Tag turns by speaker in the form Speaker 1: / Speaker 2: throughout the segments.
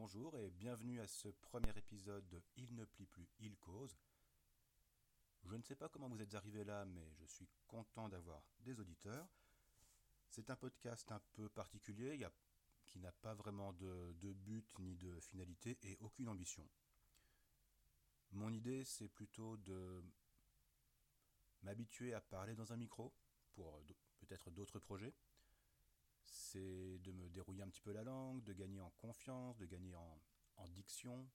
Speaker 1: bonjour et bienvenue à ce premier épisode de Il ne plie plus, il cause. Je ne sais pas comment vous êtes arrivé là, mais je suis content d'avoir des auditeurs. C'est un podcast un peu particulier, qui n'a pas vraiment de, de but ni de finalité et aucune ambition. Mon idée, c'est plutôt de m'habituer à parler dans un micro pour peut-être d'autres projets c'est de me dérouiller un petit peu la langue, de gagner en confiance, de gagner en, diction,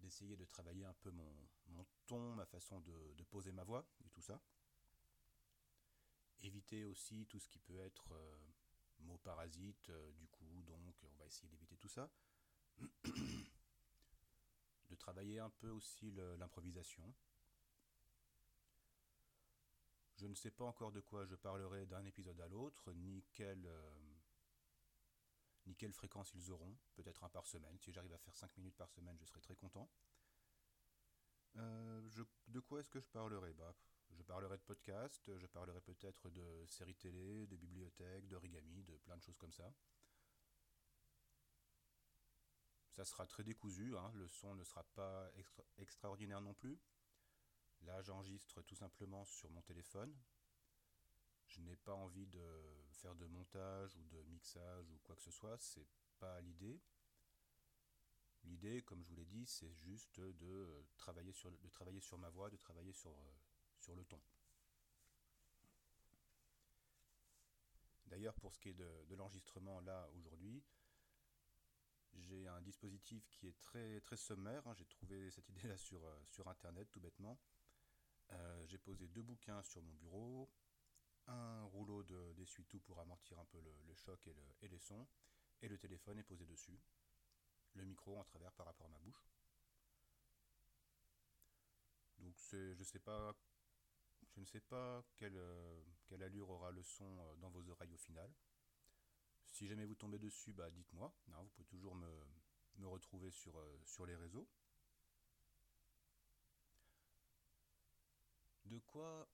Speaker 1: d'essayer de travailler un peu mon, ton, ma façon de, poser ma voix et tout ça. Éviter aussi tout ce qui peut être euh, mots parasites, euh, du coup, donc on va essayer d'éviter tout ça. de travailler un peu aussi l'improvisation. Je ne sais pas encore de quoi je parlerai d'un épisode à l'autre, ni quelle, euh, ni quelle fréquence ils auront, peut-être un par semaine. Si j'arrive à faire 5 minutes par semaine, je serai très content. Euh, de quoi est-ce que je parlerai? Bah, Je parlerai de podcasts, je parlerai peut-être de séries télé, de bibliothèques, d'origami, de plein de choses comme ça. Ça sera très décousu, hein. le son ne sera pas extraordinaire non plus. Là, j'enregistre tout simplement sur mon téléphone. Je n'ai pas envie de faire de montage ou de mixage ou quoi que ce soit, c'est pas l'idée. L'idée, comme je vous l'ai dit, c'est juste de travailler, sur, de travailler sur ma voix, de travailler sur, euh, sur le ton. D'ailleurs, pour ce qui est de, l'enregistrement là aujourd'hui, j'ai un dispositif qui est très, très sommaire. Hein. J'ai trouvé cette idée là sur, euh, sur internet tout bêtement. Euh, j'ai posé deux bouquins sur mon bureau, un rouleau d'essuie-tout pour amortir un peu le, choc et, le, et, les sons, et le téléphone est posé dessus, le micro en travers par rapport à ma bouche. Donc je sais pas, je ne sais pas quelle, euh, quelle, allure aura le son euh, dans vos oreilles au final. Si jamais vous tombez dessus, bah dites-moi. Vous pouvez toujours me, me retrouver sur, sur les réseaux. De quoi,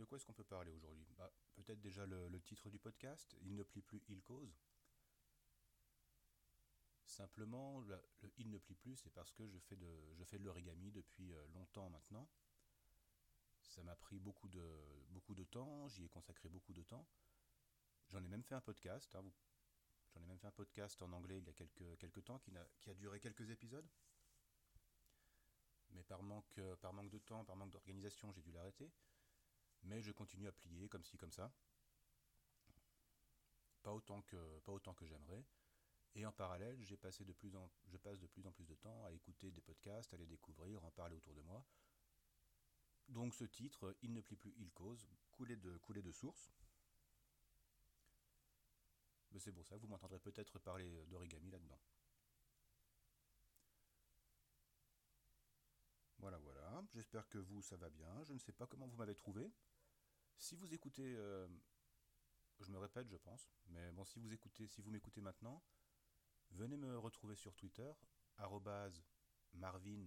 Speaker 1: de quoi est-ce qu'on peut parler aujourd'hui? Bah, Peut-être déjà le, titre du podcast, Il ne plie plus, il cause. Simplement, le, Il ne plie plus, c'est parce que je fais de, de l'origami depuis euh, longtemps maintenant. Ça m'a pris beaucoup de, beaucoup de temps, j'y ai consacré beaucoup de temps. J'en ai même fait un podcast. Hein, J'en ai même fait un podcast en anglais il y a quelques, quelques temps qui a, qui a duré quelques épisodes mais par manque, par manque de temps, par manque d'organisation, j'ai dû l'arrêter. Mais je continue à plier comme ci, comme ça. Pas autant que, j'aimerais. Et en parallèle, j'ai passé de plus en, je passe de plus en plus de temps à écouter des podcasts, à les découvrir, en parler autour de moi. Donc ce titre, Il ne plie plus, il cause, couler de, couler de source. Mais c'est pour ça, vous m'entendrez peut-être parler d'origami là-dedans. J'espère que vous, ça va bien. Je ne sais pas comment vous m'avez trouvé. Si vous écoutez, euh, je me répète, je pense, mais bon, si vous écoutez, si vous m'écoutez maintenant, venez me retrouver sur Twitter, Marvin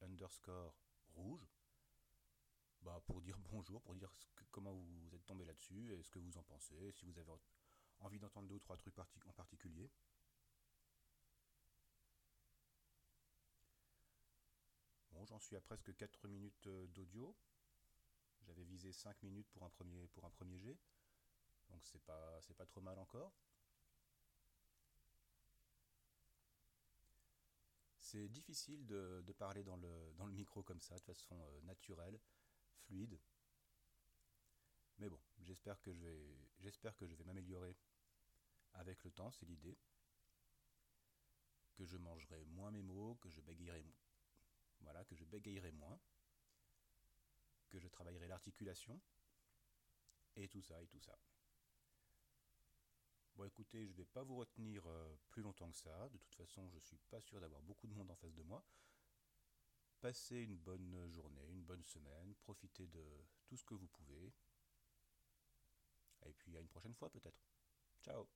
Speaker 1: underscore rouge, bah, pour dire bonjour, pour dire comment vous êtes tombé là-dessus et ce que vous en pensez, si vous avez envie d'entendre deux ou trois trucs en particulier. J'en suis à presque 4 minutes euh, d'audio. J'avais visé 5 minutes pour un premier, pour un premier jet. Donc c'est pas, c'est pas trop mal encore. C'est difficile de, parler dans le, dans le micro comme ça, de façon euh, naturelle, fluide. Mais bon, j'espère que je vais, j'espère que je vais m'améliorer avec le temps, c'est l'idée. Que je mangerai moins mes mots, que je bégayerai bégayerai moins, que je travaillerai l'articulation, et tout ça, et tout ça. Bon écoutez, je ne vais pas vous retenir euh, plus longtemps que ça, de toute façon je ne suis pas sûr d'avoir beaucoup de monde en face de moi. Passez une bonne journée, une bonne semaine, profitez de tout ce que vous pouvez. Et puis à une prochaine fois peut-être. Ciao